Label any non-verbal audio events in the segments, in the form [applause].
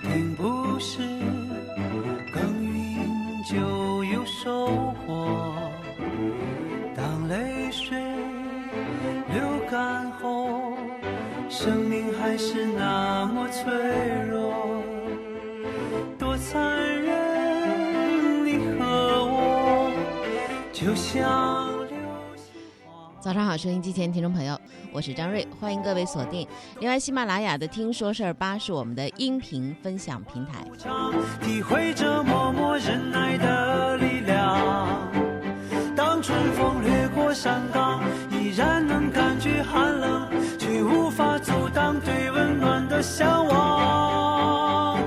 并不是耕耘就有收获。当泪水流干后，生命还是那么脆弱，多残忍！你和我就像流星。早上好，收音机前听众朋友，我是张瑞，欢迎各位锁定。另外，喜马拉雅的“听说事儿吧”是我们的音频分享平台。体会着默默忍耐的力量。当春风掠过山岗，依然能感觉寒冷，却无法阻挡对温暖的向往。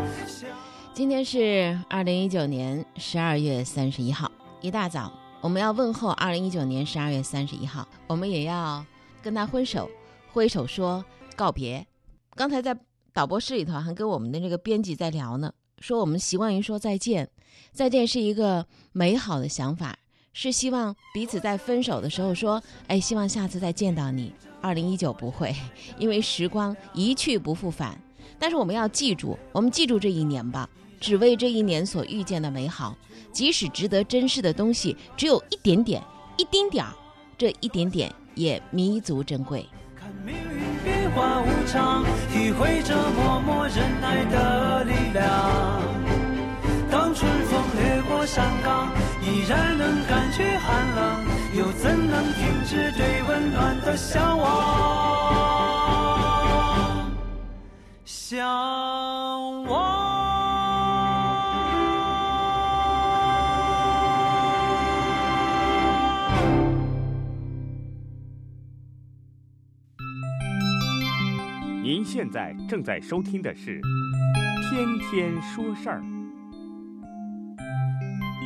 今天是二零一九年十二月三十一号，一大早我们要问候二零一九年十二月三十一号，我们也要跟他挥手，挥手说告别。刚才在导播室里头还跟我们的这个编辑在聊呢，说我们习惯于说再见，再见是一个美好的想法，是希望彼此在分手的时候说，哎，希望下次再见到你。二零一九不会，因为时光一去不复返。但是我们要记住，我们记住这一年吧，只为这一年所遇见的美好，即使值得珍视的东西只有一点点、一丁点儿，这一点点也弥足珍贵。看命运变化无常，体会着默默忍耐的力量。当春风掠过山岗，依然能感觉寒冷，又怎能停止对温暖的向往？向往。您现在正在收听的是《天天说事儿》，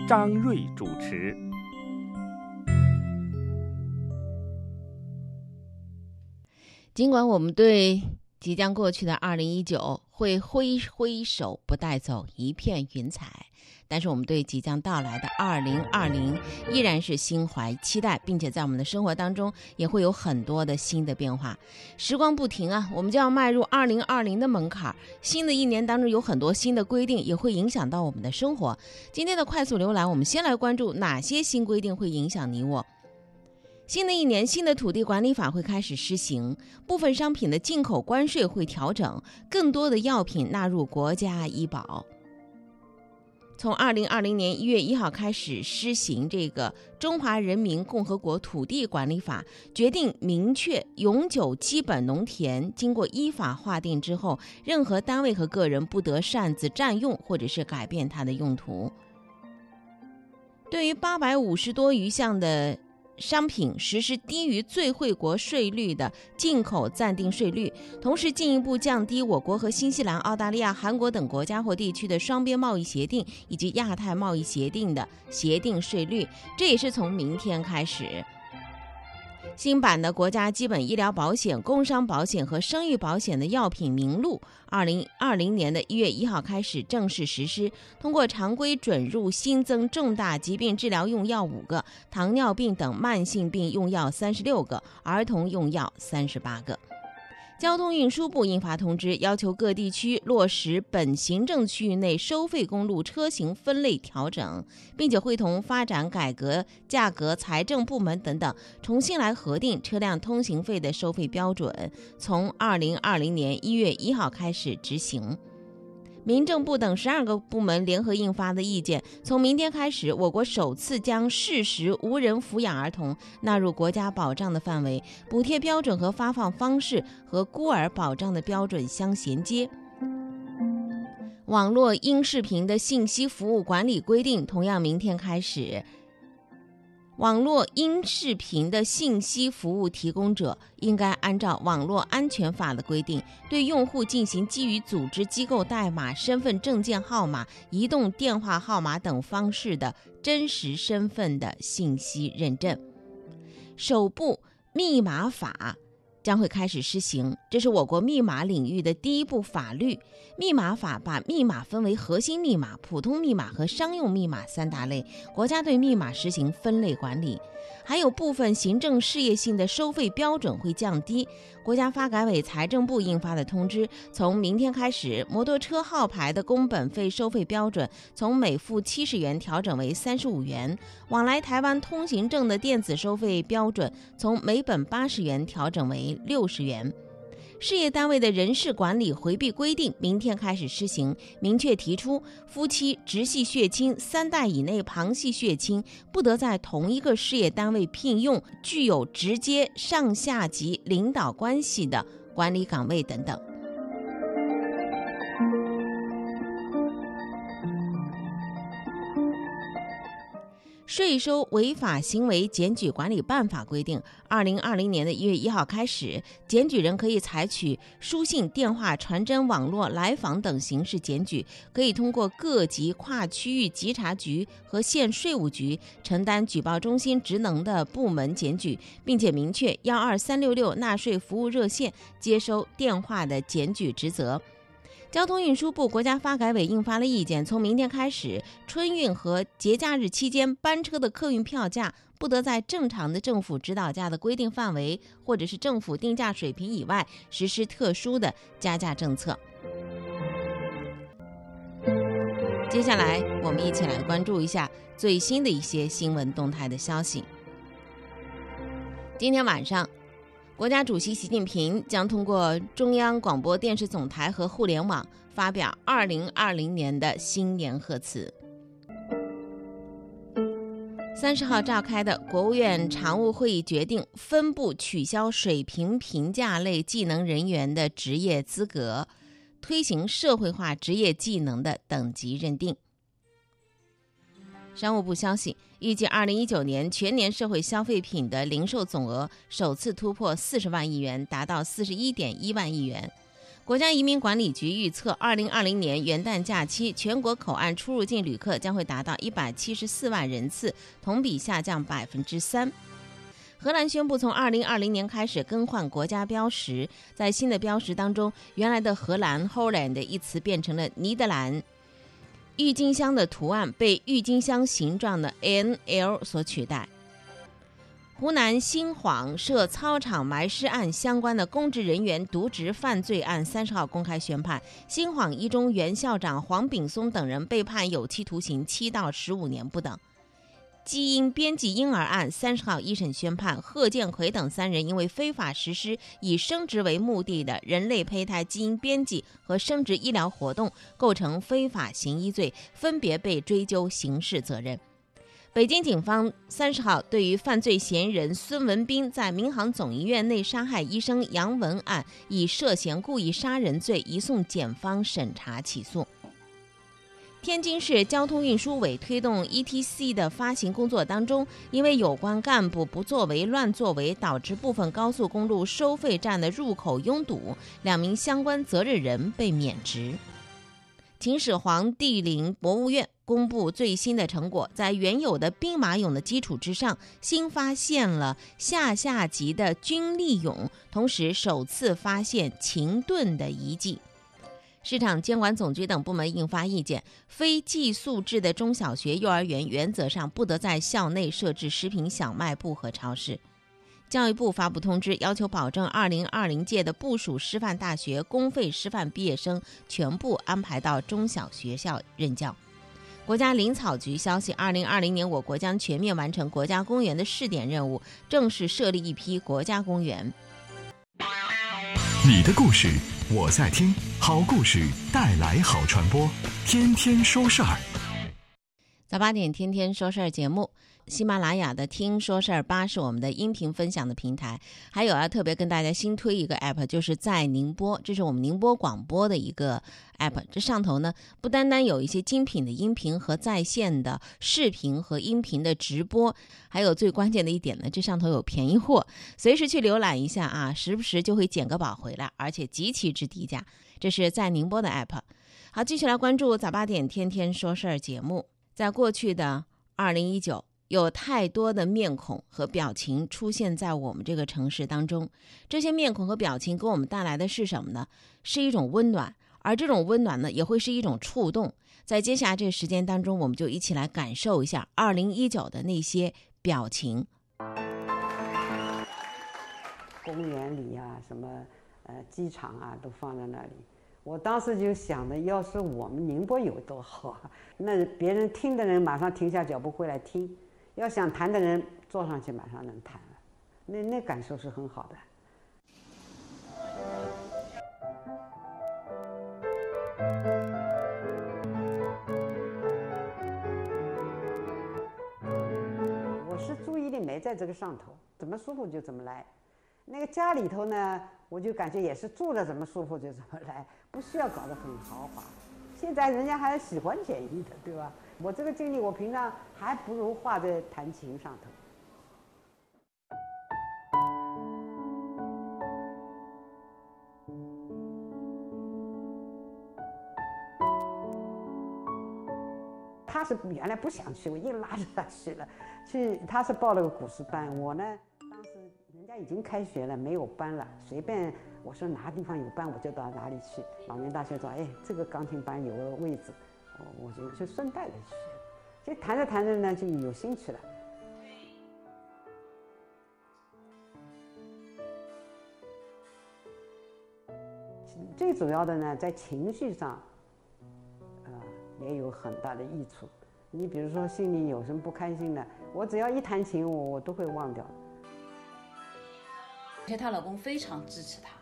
张瑞主持。尽管我们对即将过去的二零一九会挥挥手不带走一片云彩，但是我们对即将到来的二零二零依然是心怀期待，并且在我们的生活当中也会有很多的新的变化。时光不停啊，我们就要迈入二零二零的门槛儿。新的一年当中有很多新的规定，也会影响到我们的生活。今天的快速浏览，我们先来关注哪些新规定会影响你我。新的一年，新的土地管理法会开始施行，部分商品的进口关税会调整，更多的药品纳入国家医保。从二零二零年一月一号开始施行这个《中华人民共和国土地管理法》，决定明确永久基本农田经过依法划定之后，任何单位和个人不得擅自占用或者是改变它的用途。对于八百五十多余项的商品实施低于最惠国税率的进口暂定税率，同时进一步降低我国和新西兰、澳大利亚、韩国等国家或地区的双边贸易协定以及亚太贸易协定的协定税率。这也是从明天开始。新版的国家基本医疗保险、工伤保险和生育保险的药品名录，二零二零年的一月一号开始正式实施。通过常规准入新增重大疾病治疗用药五个，糖尿病等慢性病用药三十六个，儿童用药三十八个。交通运输部印发通知，要求各地区落实本行政区域内收费公路车型分类调整，并且会同发展改革、价格、财政部门等等，重新来核定车辆通行费的收费标准，从二零二零年一月一号开始执行。民政部等十二个部门联合印发的意见，从明天开始，我国首次将事实无人抚养儿童纳入国家保障的范围，补贴标准和发放方式和孤儿保障的标准相衔接。网络音视频的信息服务管理规定同样明天开始。网络音视频的信息服务提供者应该按照网络安全法的规定，对用户进行基于组织机构代码、身份证件号码、移动电话号码等方式的真实身份的信息认证。首部密码法将会开始施行。这是我国密码领域的第一部法律。密码法把密码分为核心密码、普通密码和商用密码三大类，国家对密码实行分类管理。还有部分行政事业性的收费标准会降低。国家发改委、财政部印发的通知，从明天开始，摩托车号牌的工本费收费标准从每副七十元调整为三十五元；往来台湾通行证的电子收费标准从每本八十元调整为六十元。事业单位的人事管理回避规定明天开始施行，明确提出，夫妻直系血亲三代以内旁系血亲不得在同一个事业单位聘用具有直接上下级领导关系的管理岗位等等。税收违法行为检举管理办法规定，二零二零年的一月一号开始，检举人可以采取书信、电话、传真、网络来访等形式检举，可以通过各级跨区域稽查局和县税务局承担举报中心职能的部门检举，并且明确幺二三六六纳税服务热线接收电话的检举职责。交通运输部、国家发改委印发了意见，从明天开始，春运和节假日期间班车的客运票价不得在正常的政府指导价的规定范围，或者是政府定价水平以外实施特殊的加价政策。接下来，我们一起来关注一下最新的一些新闻动态的消息。今天晚上。国家主席习近平将通过中央广播电视总台和互联网发表2020年的新年贺词。三十号召开的国务院常务会议决定，分步取消水平评价类技能人员的职业资格，推行社会化职业技能的等级认定。商务部消息，预计二零一九年全年社会消费品的零售总额首次突破四十万亿元，达到四十一点一万亿元。国家移民管理局预测，二零二零年元旦假期全国口岸出入境旅客将会达到一百七十四万人次，同比下降百分之三。荷兰宣布，从二零二零年开始更换国家标识，在新的标识当中，原来的荷兰 （Holland） 一词变成了尼德兰。郁金香的图案被郁金香形状的 N L 所取代。湖南新晃涉操场埋尸案相关的公职人员渎职犯罪案三十号公开宣判，新晃一中原校长黄炳松等人被判有期徒刑七到十五年不等。基因编辑婴儿案三十号一审宣判，贺建奎等三人因为非法实施以生殖为目的的人类胚胎基因编辑和生殖医疗活动，构成非法行医罪，分别被追究刑事责任。北京警方三十号对于犯罪嫌疑人孙文斌在民航总医院内杀害医生杨文案，以涉嫌故意杀人罪移送检方审查起诉。天津市交通运输委推动 ETC 的发行工作当中，因为有关干部不作为、乱作为，导致部分高速公路收费站的入口拥堵，两名相关责任人被免职。秦始皇帝陵博物院公布最新的成果，在原有的兵马俑的基础之上，新发现了下下级的军力俑，同时首次发现秦盾的遗迹。市场监管总局等部门印发意见，非寄宿制的中小学、幼儿园原则上不得在校内设置食品小卖部和超市。教育部发布通知，要求保证2020届的部属师范大学公费师范毕业生全部安排到中小学校任教。国家林草局消息，2020年我国将全面完成国家公园的试点任务，正式设立一批国家公园。你的故事。我在听好故事带来好传播，天天说事儿。早八点，天天说事儿节目。喜马拉雅的“听说事儿吧”是我们的音频分享的平台，还有要特别跟大家新推一个 app，就是在宁波，这是我们宁波广播的一个 app。这上头呢，不单单有一些精品的音频和在线的视频和音频的直播，还有最关键的一点呢，这上头有便宜货，随时去浏览一下啊，时不时就会捡个宝回来，而且极其之低价。这是在宁波的 app。好，继续来关注早八点天天说事儿节目。在过去的二零一九。有太多的面孔和表情出现在我们这个城市当中，这些面孔和表情给我们带来的是什么呢？是一种温暖，而这种温暖呢，也会是一种触动。在接下来这个时间当中，我们就一起来感受一下二零一九的那些表情。公园里呀，什么呃机场啊，都放在那里。我当时就想着，要是我们宁波有多好！那别人听的人马上停下脚步回来听。要想弹的人坐上去马上能弹了，那那感受是很好的。我是注意力没在这个上头，怎么舒服就怎么来。那个家里头呢，我就感觉也是住着怎么舒服就怎么来，不需要搞得很豪华。现在人家还喜欢简易的，对吧？我这个精力，我平常还不如花在弹琴上头。他是原来不想去，我硬拉着他去了。去，他是报了个古诗班，我呢，当时人家已经开学了，没有班了，随便我说哪个地方有班，我就到哪里去。老年大学说，哎，这个钢琴班有个位置。我我就就顺带着去，就弹着弹着呢，就有兴趣了。最主要的呢，在情绪上，啊，也有很大的益处。你比如说心里有什么不开心的，我只要一弹琴，我我都会忘掉。而且她老公非常支持她，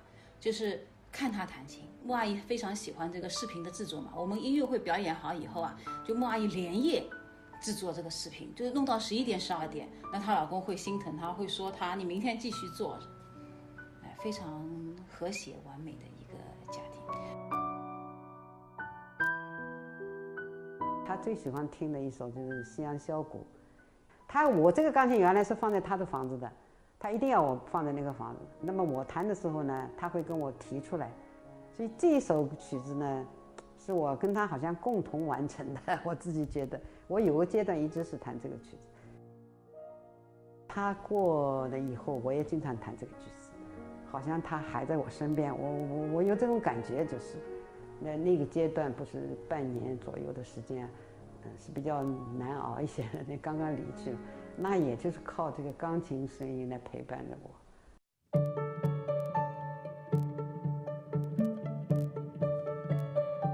就是。看她弹琴，穆阿姨非常喜欢这个视频的制作嘛。我们音乐会表演好以后啊，就穆阿姨连夜制作这个视频，就是弄到十一点、十二点。那她老公会心疼她，会说她：“你明天继续做。”哎，非常和谐完美的一个家庭。他最喜欢听的一首就是《夕阳箫鼓》。他我这个钢琴原来是放在他的房子的。他一定要我放在那个房子。那么我弹的时候呢，他会跟我提出来。所以这一首曲子呢，是我跟他好像共同完成的。[laughs] 我自己觉得，我有个阶段一直是弹这个曲子。他过了以后，我也经常弹这个曲子，好像他还在我身边。我我我有这种感觉，就是那那个阶段不是半年左右的时间，嗯，是比较难熬一些的。那刚刚离去。那也就是靠这个钢琴声音来陪伴着我。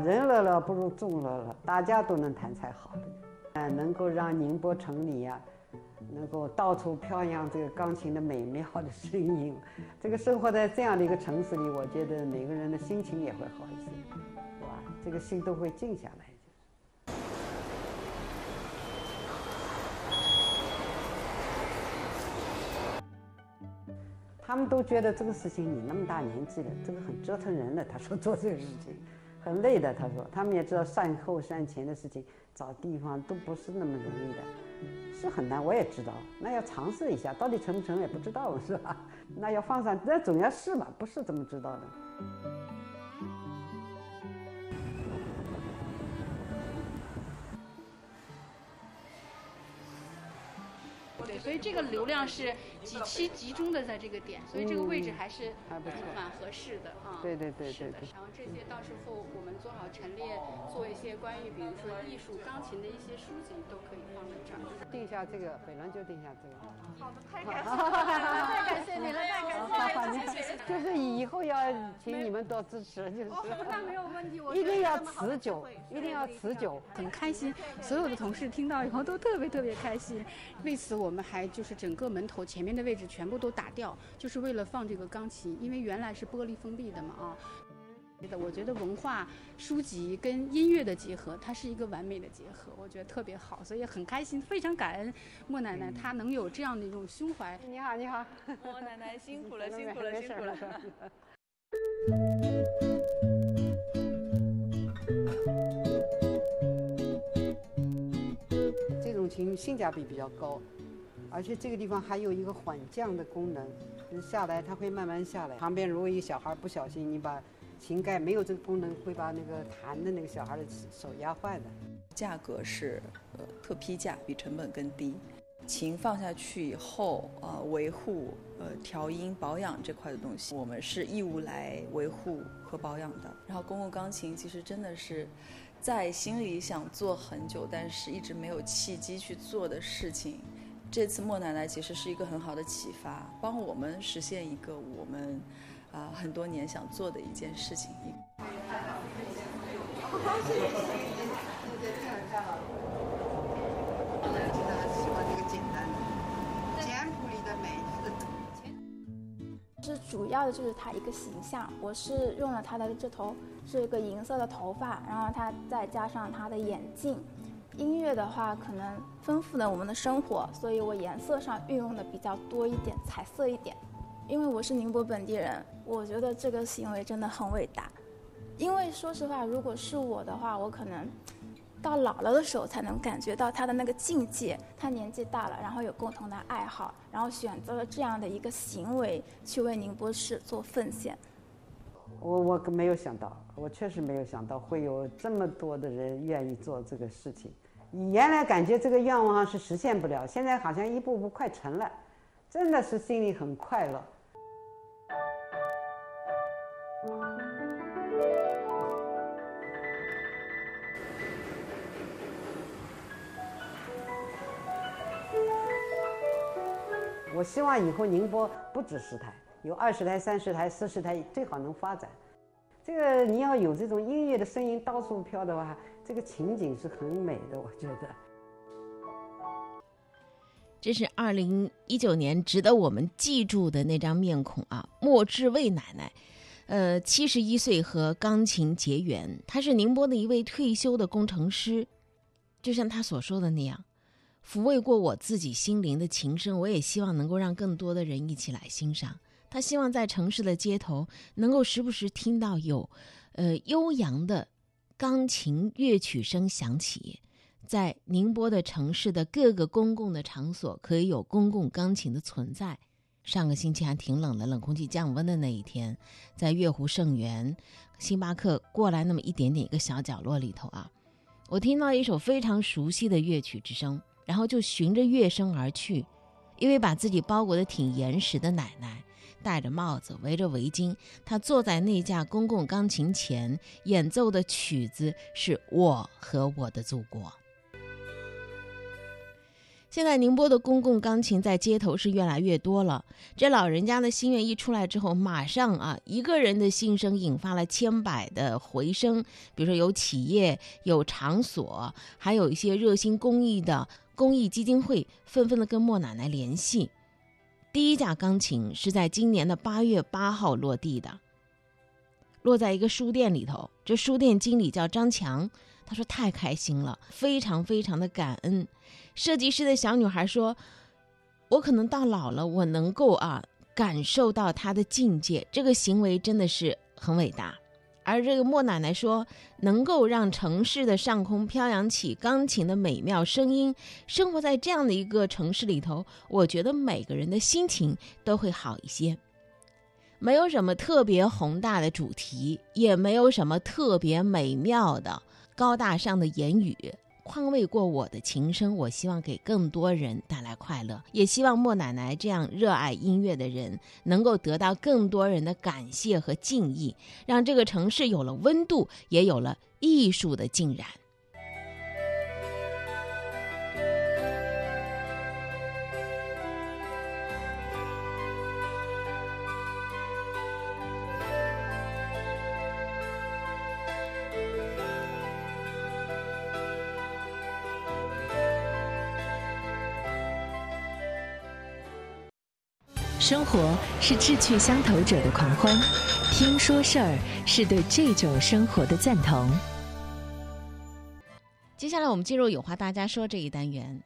人乐了不如众乐了，大家都能弹才好。嗯，能够让宁波城里呀，能够到处飘扬这个钢琴的美妙的声音。这个生活在这样的一个城市里，我觉得每个人的心情也会好一些，是吧？这个心都会静下来。他们都觉得这个事情你那么大年纪了，这个很折腾人的。他说做这个事情 [laughs] 很累的。他说他们也知道善后善前的事情，找地方都不是那么容易的，是很难。我也知道，那要尝试一下，到底成不成也不知道，是吧？[laughs] 那要放上，那总要试吧，不是怎么知道的？所以这个流量是几期集中的在这个点，所以这个位置还是蛮合适的啊。对对对对。然后这些到时候我们做好陈列，做一些关于比如说艺术钢琴的一些书籍都可以放在这儿。定下这个，本人就定下这个。好的，太感谢，太感谢你了，太感谢了。就是以后要请你们多支持，就是。那没有问题，我一定要持久，一定要持久。很开心，所有的同事听到以后都特别特别开心。为此我们。还就是整个门头前面的位置全部都打掉，就是为了放这个钢琴，因为原来是玻璃封闭的嘛啊。我觉得文化书籍跟音乐的结合，它是一个完美的结合，我觉得特别好，所以很开心，非常感恩莫奶奶她能有这样的一种胸怀。你好，你好，[laughs] 莫奶奶 [laughs] 辛苦了，辛苦了，辛苦了。[laughs] 这种琴性价比比较高。而且这个地方还有一个缓降的功能，下来它会慢慢下来。旁边如果一个小孩不小心，你把琴盖没有这个功能，会把那个弹的那个小孩的手压坏的。价格是呃特批价，比成本更低。琴放下去以后，呃，维护、呃调音、保养这块的东西，我们是义务来维护和保养的。然后公共钢琴其实真的是在心里想做很久，但是一直没有契机去做的事情。这次莫奶奶其实是一个很好的启发，帮我们实现一个我们啊、很多年想做的一件事情。喜欢这个简单的、简朴里的美。是主要的就是它一个形象，我是用了它的这头是一个银色的头发，然后它再加上它的眼镜。音乐的话，可能丰富了我们的生活，所以我颜色上运用的比较多一点，彩色一点。因为我是宁波本地人，我觉得这个行为真的很伟大。因为说实话，如果是我的话，我可能到老了的时候才能感觉到他的那个境界。他年纪大了，然后有共同的爱好，然后选择了这样的一个行为去为宁波市做奉献。我我没有想到，我确实没有想到会有这么多的人愿意做这个事情。原来感觉这个愿望是实现不了，现在好像一步步快成了，真的是心里很快乐。我希望以后宁波不止十台，有二十台、三十台、四十台，最好能发展。这个你要有这种音乐的声音到处飘的话，这个情景是很美的，我觉得。这是二零一九年值得我们记住的那张面孔啊，莫志卫奶奶，呃，七十一岁和钢琴结缘，她是宁波的一位退休的工程师，就像她所说的那样，抚慰过我自己心灵的琴声，我也希望能够让更多的人一起来欣赏。他希望在城市的街头能够时不时听到有，呃，悠扬的钢琴乐曲声响起。在宁波的城市的各个公共的场所，可以有公共钢琴的存在。上个星期还挺冷的，冷空气降温的那一天，在月湖盛园星巴克过来那么一点点一个小角落里头啊，我听到一首非常熟悉的乐曲之声，然后就循着乐声而去。一位把自己包裹的挺严实的奶奶，戴着帽子，围着围巾，他坐在那架公共钢琴前，演奏的曲子是我和我的祖国。现在宁波的公共钢琴在街头是越来越多了。这老人家的心愿一出来之后，马上啊，一个人的心声引发了千百的回声。比如说，有企业、有场所，还有一些热心公益的公益基金会，纷纷的跟莫奶奶联系。第一架钢琴是在今年的八月八号落地的，落在一个书店里头。这书店经理叫张强，他说太开心了，非常非常的感恩。设计师的小女孩说：“我可能到老了，我能够啊感受到他的境界，这个行为真的是很伟大。”而这个莫奶奶说：“能够让城市的上空飘扬起钢琴的美妙声音，生活在这样的一个城市里头，我觉得每个人的心情都会好一些。没有什么特别宏大的主题，也没有什么特别美妙的、高大上的言语。”宽慰过我的琴声，我希望给更多人带来快乐，也希望莫奶奶这样热爱音乐的人能够得到更多人的感谢和敬意，让这个城市有了温度，也有了艺术的浸染。生活是志趣相投者的狂欢，听说事儿是对这种生活的赞同。接下来我们进入有话大家说这一单元。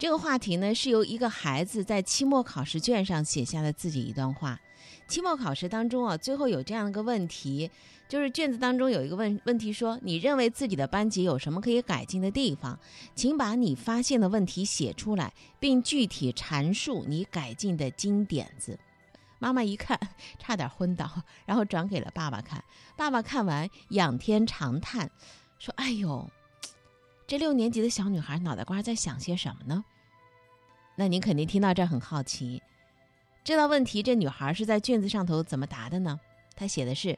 这个话题呢，是由一个孩子在期末考试卷上写下了自己一段话。期末考试当中啊，最后有这样一个问题，就是卷子当中有一个问问题说：你认为自己的班级有什么可以改进的地方？请把你发现的问题写出来，并具体阐述你改进的金点子。妈妈一看，[laughs] 差点昏倒，然后转给了爸爸看。爸爸看完，仰天长叹，说：“哎呦，这六年级的小女孩脑袋瓜在想些什么呢？”那您肯定听到这很好奇，这道问题这女孩是在卷子上头怎么答的呢？她写的是：“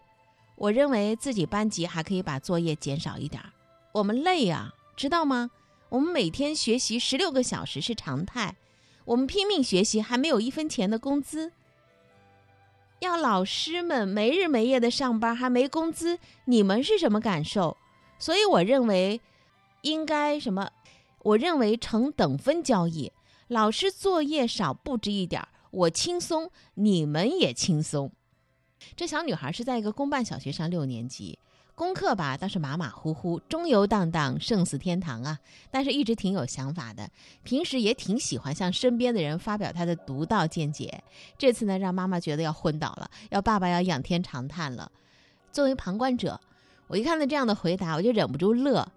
我认为自己班级还可以把作业减少一点，我们累啊，知道吗？我们每天学习十六个小时是常态，我们拼命学习还没有一分钱的工资。要老师们没日没夜的上班还没工资，你们是什么感受？所以我认为应该什么？我认为成等分交易。”老师作业少布置一点，我轻松，你们也轻松。这小女孩是在一个公办小学上六年级，功课吧倒是马马虎虎，中游荡荡，胜似天堂啊。但是一直挺有想法的，平时也挺喜欢向身边的人发表她的独到见解。这次呢，让妈妈觉得要昏倒了，要爸爸要仰天长叹了。作为旁观者，我一看到这样的回答，我就忍不住乐，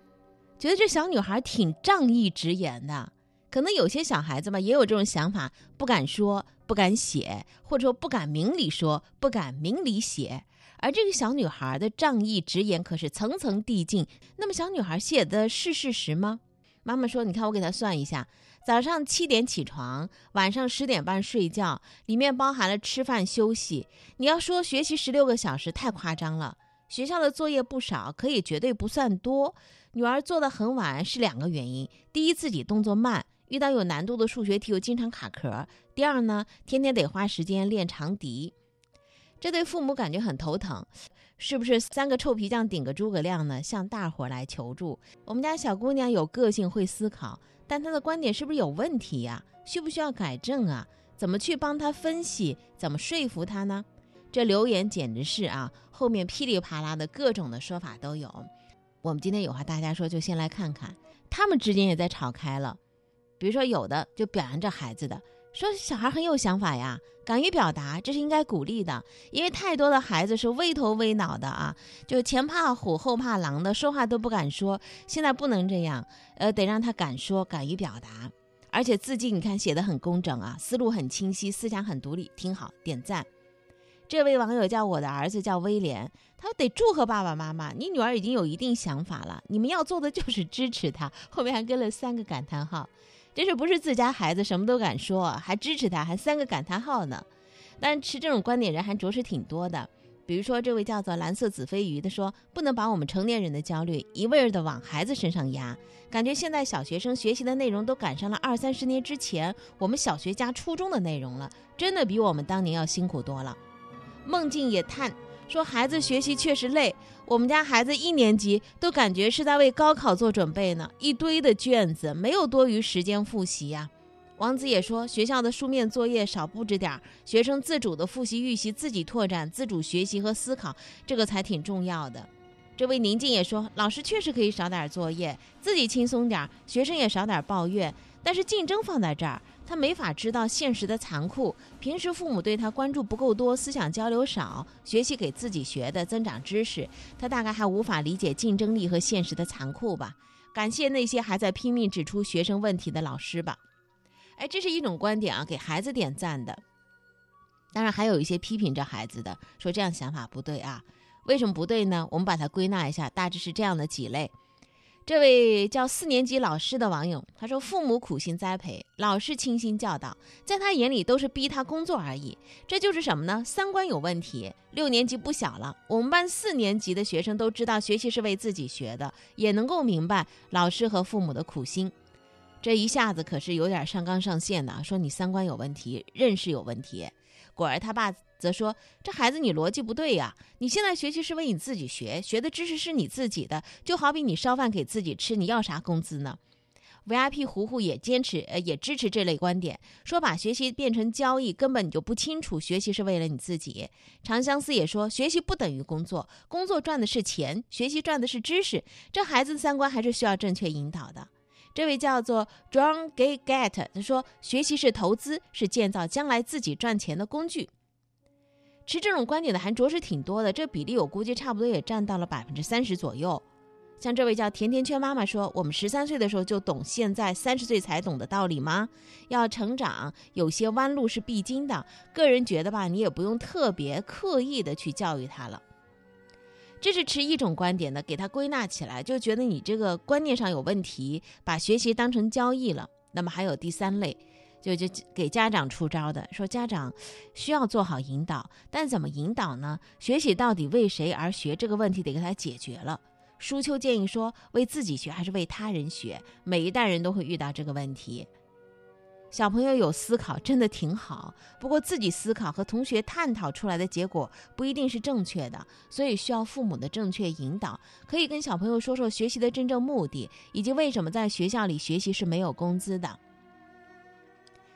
觉得这小女孩挺仗义直言的。可能有些小孩子吧，也有这种想法，不敢说，不敢写，或者说不敢明里说，不敢明里写。而这个小女孩的仗义直言可是层层递进。那么，小女孩写的是事实吗？妈妈说：“你看，我给她算一下，早上七点起床，晚上十点半睡觉，里面包含了吃饭休息。你要说学习十六个小时，太夸张了。学校的作业不少，可以绝对不算多。女儿做的很晚是两个原因：第一，自己动作慢。”遇到有难度的数学题，又经常卡壳。第二呢，天天得花时间练长笛，这对父母感觉很头疼。是不是三个臭皮匠顶个诸葛亮呢？向大伙来求助。我们家小姑娘有个性，会思考，但她的观点是不是有问题呀？需不需要改正啊？怎么去帮她分析？怎么说服她呢？这留言简直是啊，后面噼里啪啦的各种的说法都有。我们今天有话大家说，就先来看看，他们之间也在吵开了。比如说，有的就表扬这孩子的，说小孩很有想法呀，敢于表达，这是应该鼓励的。因为太多的孩子是畏头畏脑的啊，就前怕虎后怕狼的，说话都不敢说。现在不能这样，呃，得让他敢说，敢于表达，而且字迹你看写的很工整啊，思路很清晰，思想很独立，挺好，点赞。这位网友叫我的儿子叫威廉，他得祝贺爸爸妈妈，你女儿已经有一定想法了，你们要做的就是支持她。后面还跟了三个感叹号。这是不是自家孩子什么都敢说，还支持他，还三个感叹号呢？但持这种观点人还着实挺多的。比如说这位叫做蓝色紫飞鱼的说，不能把我们成年人的焦虑一味儿的往孩子身上压，感觉现在小学生学习的内容都赶上了二三十年之前我们小学加初中的内容了，真的比我们当年要辛苦多了。梦境也叹。说孩子学习确实累，我们家孩子一年级都感觉是在为高考做准备呢，一堆的卷子，没有多余时间复习呀。王子也说，学校的书面作业少布置点儿，学生自主的复习预习，自己拓展、自主学习和思考，这个才挺重要的。这位宁静也说，老师确实可以少点作业，自己轻松点儿，学生也少点抱怨。但是竞争放在这儿。他没法知道现实的残酷。平时父母对他关注不够多，思想交流少，学习给自己学的，增长知识。他大概还无法理解竞争力和现实的残酷吧。感谢那些还在拼命指出学生问题的老师吧。哎，这是一种观点啊，给孩子点赞的。当然还有一些批评这孩子的，说这样想法不对啊。为什么不对呢？我们把它归纳一下，大致是这样的几类。这位叫四年级老师的网友他说：“父母苦心栽培，老师倾心教导，在他眼里都是逼他工作而已。这就是什么呢？三观有问题。六年级不小了，我们班四年级的学生都知道学习是为自己学的，也能够明白老师和父母的苦心。这一下子可是有点上纲上线的，说你三观有问题，认识有问题。果儿他爸。”则说：“这孩子，你逻辑不对呀！你现在学习是为你自己学，学的知识是你自己的，就好比你烧饭给自己吃，你要啥工资呢？”VIP 糊糊也坚持，呃，也支持这类观点，说把学习变成交易，根本你就不清楚学习是为了你自己。长相思也说，学习不等于工作，工作赚的是钱，学习赚的是知识。这孩子的三观还是需要正确引导的。这位叫做 John Gay Get，他说，学习是投资，是建造将来自己赚钱的工具。持这种观点的还着实挺多的，这比例我估计差不多也占到了百分之三十左右。像这位叫甜甜圈妈妈说：“我们十三岁的时候就懂现在三十岁才懂的道理吗？要成长，有些弯路是必经的。个人觉得吧，你也不用特别刻意的去教育他了。”这是持一种观点的，给他归纳起来，就觉得你这个观念上有问题，把学习当成交易了。那么还有第三类。就就给家长出招的，说家长需要做好引导，但怎么引导呢？学习到底为谁而学这个问题得给他解决了。舒秋建议说，为自己学还是为他人学？每一代人都会遇到这个问题。小朋友有思考真的挺好，不过自己思考和同学探讨出来的结果不一定是正确的，所以需要父母的正确引导。可以跟小朋友说说学习的真正目的，以及为什么在学校里学习是没有工资的。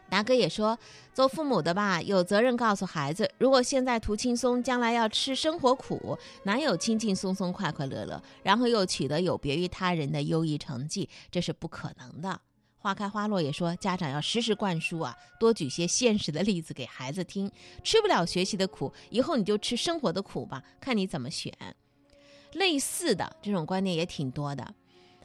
达哥也说，做父母的吧，有责任告诉孩子，如果现在图轻松，将来要吃生活苦，哪有轻轻松松、快快乐乐，然后又取得有别于他人的优异成绩，这是不可能的。花开花落也说，家长要时时灌输啊，多举些现实的例子给孩子听。吃不了学习的苦，以后你就吃生活的苦吧，看你怎么选。类似的这种观念也挺多的。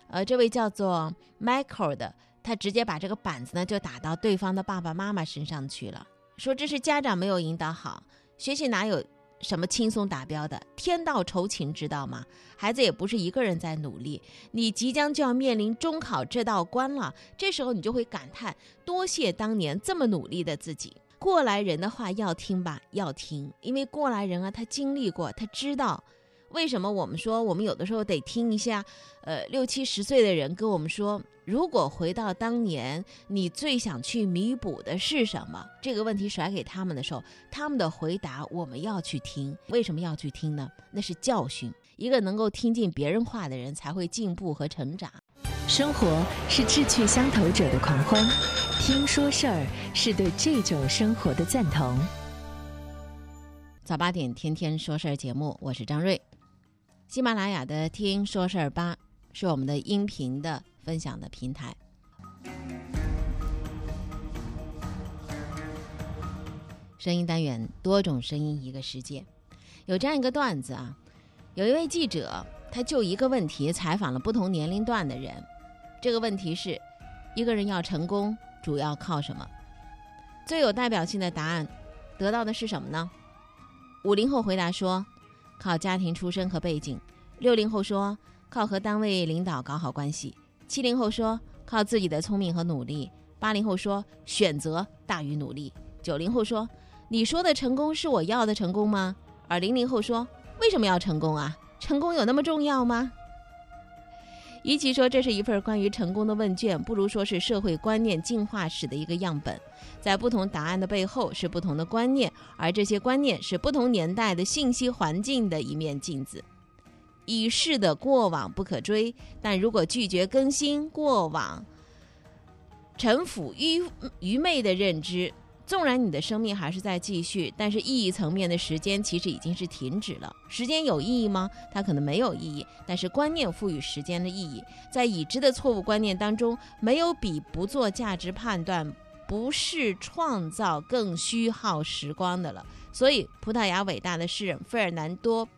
呃，这位叫做 Michael 的，他直接把这个板子呢就打到对方的爸爸妈妈身上去了，说这是家长没有引导好，学习哪有？什么轻松达标的？天道酬勤，知道吗？孩子也不是一个人在努力，你即将就要面临中考这道关了。这时候你就会感叹：多谢当年这么努力的自己。过来人的话要听吧，要听，因为过来人啊，他经历过，他知道。为什么我们说我们有的时候得听一下？呃，六七十岁的人跟我们说，如果回到当年，你最想去弥补的是什么？这个问题甩给他们的时候，他们的回答我们要去听。为什么要去听呢？那是教训。一个能够听进别人话的人，才会进步和成长。生活是志趣相投者的狂欢，听说事儿是对这种生活的赞同。早八点，天天说事儿节目，我是张瑞。喜马拉雅的“听说事儿吧”是我们的音频的分享的平台。声音单元，多种声音一个世界。有这样一个段子啊，有一位记者，他就一个问题采访了不同年龄段的人。这个问题是：一个人要成功，主要靠什么？最有代表性的答案得到的是什么呢？五零后回答说。靠家庭出身和背景，六零后说靠和单位领导搞好关系，七零后说靠自己的聪明和努力，八零后说选择大于努力，九零后说你说的成功是我要的成功吗？而零零后说为什么要成功啊？成功有那么重要吗？与其说这是一份关于成功的问卷，不如说是社会观念进化史的一个样本。在不同答案的背后是不同的观念，而这些观念是不同年代的信息环境的一面镜子。已逝的过往不可追，但如果拒绝更新过往，臣服愚愚昧的认知。纵然你的生命还是在继续，但是意义层面的时间其实已经是停止了。时间有意义吗？它可能没有意义，但是观念赋予时间的意义，在已知的错误观念当中，没有比不做价值判断、不是创造更虚耗时光的了。所以，葡萄牙伟大的诗人费尔南多·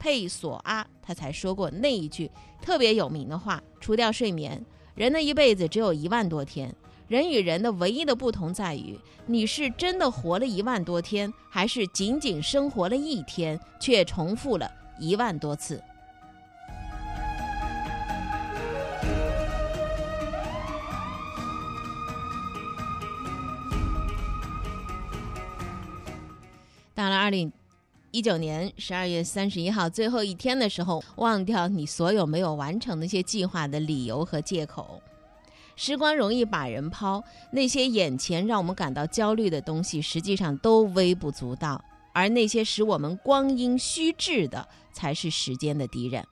佩索阿他才说过那一句特别有名的话：除掉睡眠，人的一辈子只有一万多天。人与人的唯一的不同在于，你是真的活了一万多天，还是仅仅生活了一天，却重复了一万多次。到了二零一九年十二月三十一号最后一天的时候，忘掉你所有没有完成那些计划的理由和借口。时光容易把人抛，那些眼前让我们感到焦虑的东西，实际上都微不足道；而那些使我们光阴虚掷的，才是时间的敌人。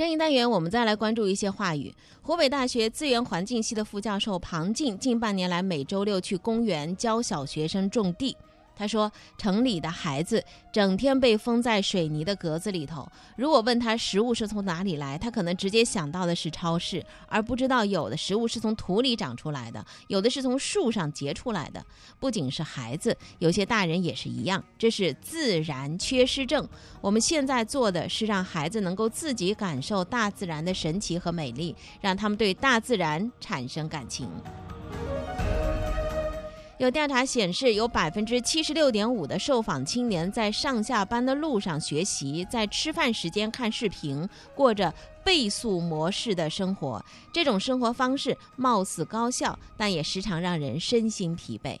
声音单元，我们再来关注一些话语。湖北大学资源环境系的副教授庞静，近半年来每周六去公园教小学生种地。他说：“城里的孩子整天被封在水泥的格子里头。如果问他食物是从哪里来，他可能直接想到的是超市，而不知道有的食物是从土里长出来的，有的是从树上结出来的。不仅是孩子，有些大人也是一样。这是自然缺失症。我们现在做的是让孩子能够自己感受大自然的神奇和美丽，让他们对大自然产生感情。”有调查显示，有百分之七十六点五的受访青年在上下班的路上学习，在吃饭时间看视频，过着倍速模式的生活。这种生活方式貌似高效，但也时常让人身心疲惫。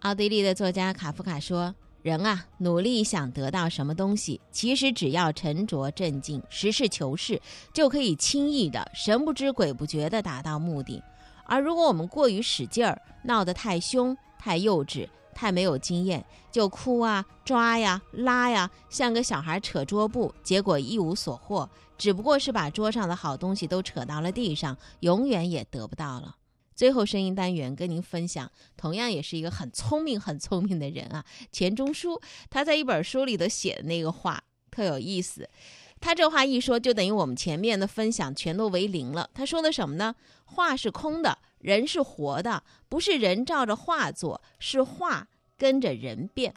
奥地利的作家卡夫卡说：“人啊，努力想得到什么东西，其实只要沉着镇静、实事求是，就可以轻易的、神不知鬼不觉地达到目的。而如果我们过于使劲儿，闹得太凶、太幼稚、太没有经验，就哭啊、抓呀、拉呀，像个小孩扯桌布，结果一无所获，只不过是把桌上的好东西都扯到了地上，永远也得不到了。”最后声音单元跟您分享，同样也是一个很聪明、很聪明的人啊，钱钟书。他在一本书里头写的那个话特有意思，他这话一说，就等于我们前面的分享全都为零了。他说的什么呢？画是空的，人是活的，不是人照着画做，是画跟着人变。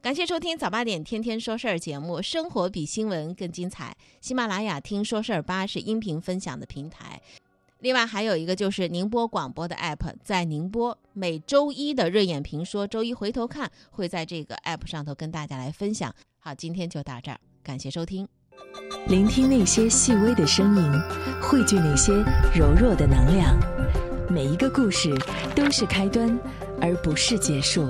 感谢收听早八点天天说事儿节目，生活比新闻更精彩。喜马拉雅听说事儿吧是音频分享的平台。另外还有一个就是宁波广播的 app，在宁波每周一的热眼评说，周一回头看会在这个 app 上头跟大家来分享。好，今天就到这儿，感谢收听。聆听那些细微的声音，汇聚那些柔弱的能量，每一个故事都是开端，而不是结束。